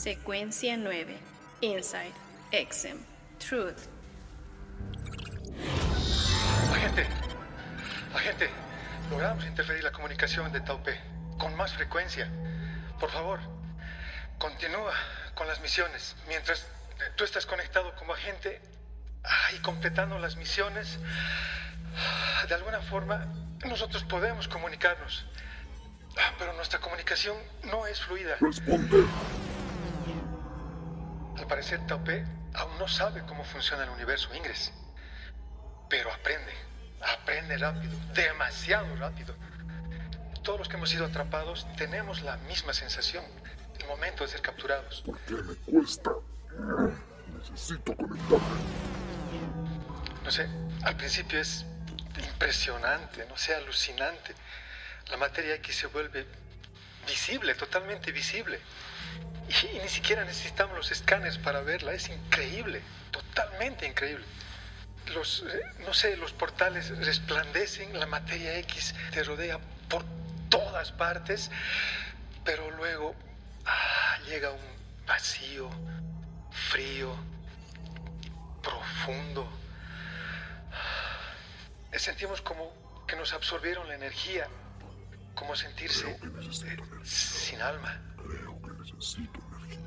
Secuencia 9. Inside. XM. Truth. Agente, agente, logramos interferir la comunicación de Taupe con más frecuencia. Por favor, continúa con las misiones. Mientras tú estás conectado como agente y completando las misiones, de alguna forma nosotros podemos comunicarnos. Pero nuestra comunicación no es fluida. Responde. Parecer, Taupe aún no sabe cómo funciona el universo Ingres. Pero aprende, aprende rápido, demasiado rápido. Todos los que hemos sido atrapados tenemos la misma sensación, el momento de ser capturados. ¿Por qué me cuesta? Necesito conectarme. No sé, al principio es impresionante, no sé, alucinante. La materia X se vuelve visible, totalmente visible. Y, ni siquiera necesitamos los escáneres para verla, es increíble, totalmente increíble. Los, eh, no sé, los portales resplandecen, la materia X te rodea por todas partes, pero luego ah, llega un vacío, frío, profundo. Eh, Sentimos como que nos absorbieron la energía, como sentirse eh, sin alma. Creo que necesito energía.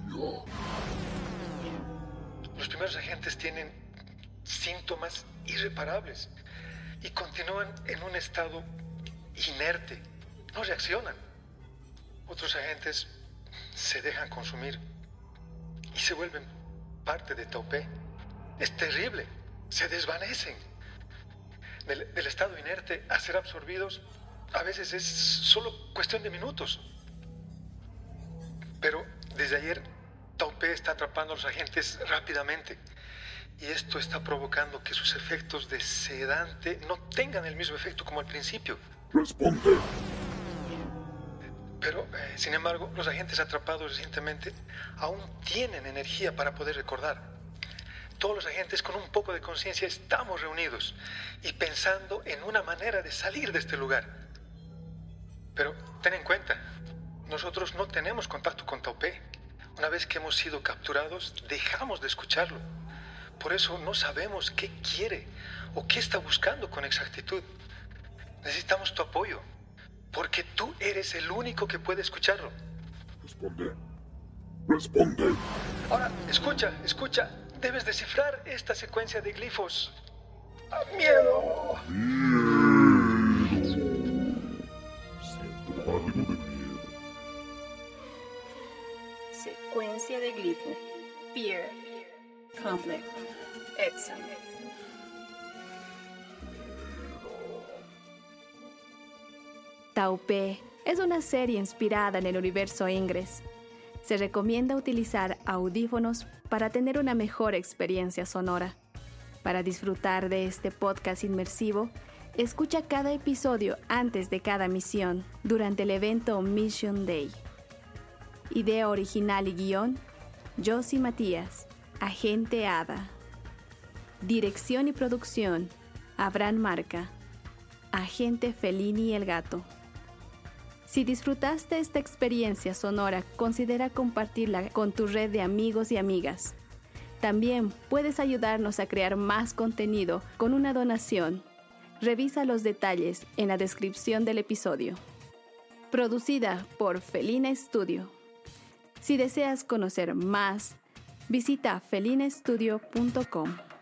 Los primeros agentes tienen síntomas irreparables y continúan en un estado inerte, no reaccionan. Otros agentes se dejan consumir y se vuelven parte de Taupé. Es terrible, se desvanecen. Del, del estado inerte a ser absorbidos a veces es solo cuestión de minutos. Pero desde ayer Taupé está atrapando a los agentes rápidamente y esto está provocando que sus efectos de sedante no tengan el mismo efecto como al principio. Responde. Pero, eh, sin embargo, los agentes atrapados recientemente aún tienen energía para poder recordar. Todos los agentes con un poco de conciencia estamos reunidos y pensando en una manera de salir de este lugar. Pero ten en cuenta, nosotros no tenemos contacto con Taupé. Una vez que hemos sido capturados, dejamos de escucharlo. Por eso no sabemos qué quiere o qué está buscando con exactitud. Necesitamos tu apoyo, porque tú eres el único que puede escucharlo. Responde. Responde. Ahora, escucha, escucha. Debes descifrar esta secuencia de glifos. ¡Ah, ¡Miedo! Siento miedo. Secuencia de. Complex. XM. Taupé es una serie inspirada en el universo Ingres. Se recomienda utilizar audífonos para tener una mejor experiencia sonora. Para disfrutar de este podcast inmersivo, escucha cada episodio antes de cada misión durante el evento Mission Day. Idea original y guion, Josie Matías, Agente Ada. Dirección y producción, Abraham Marca, Agente Felini el Gato. Si disfrutaste esta experiencia sonora, considera compartirla con tu red de amigos y amigas. También puedes ayudarnos a crear más contenido con una donación. Revisa los detalles en la descripción del episodio. Producida por Felina Studio. Si deseas conocer más, visita felinastudio.com.